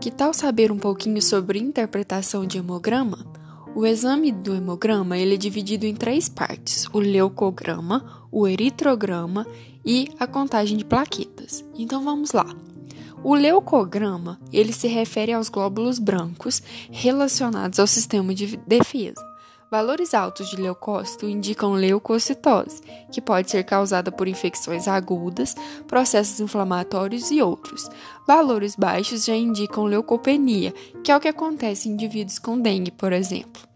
Que tal saber um pouquinho sobre interpretação de hemograma? O exame do hemograma ele é dividido em três partes: o leucograma, o eritrograma e a contagem de plaquetas. Então vamos lá. O leucograma ele se refere aos glóbulos brancos relacionados ao sistema de defesa. Valores altos de leucócito indicam leucocitose, que pode ser causada por infecções agudas, processos inflamatórios e outros. Valores baixos já indicam leucopenia, que é o que acontece em indivíduos com dengue, por exemplo.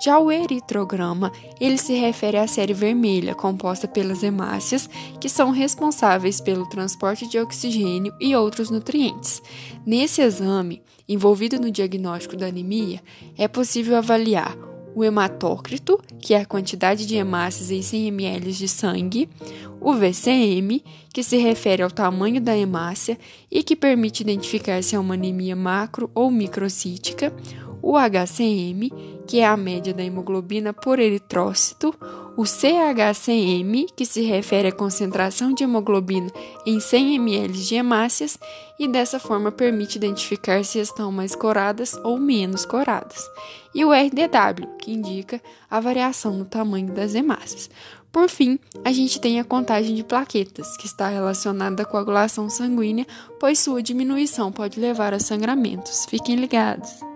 Já o eritrograma, ele se refere à série vermelha, composta pelas hemácias, que são responsáveis pelo transporte de oxigênio e outros nutrientes. Nesse exame, envolvido no diagnóstico da anemia, é possível avaliar o hematócrito, que é a quantidade de hemácias em 100 ml de sangue, o VCM, que se refere ao tamanho da hemácia e que permite identificar se é uma anemia macro ou microcítica, o HCM, que é a média da hemoglobina por eritrócito, o CHCM, que se refere à concentração de hemoglobina em 100 ml de hemácias e dessa forma permite identificar se estão mais coradas ou menos coradas, e o RDW, que indica a variação no tamanho das hemácias. Por fim, a gente tem a contagem de plaquetas, que está relacionada à coagulação sanguínea, pois sua diminuição pode levar a sangramentos. Fiquem ligados!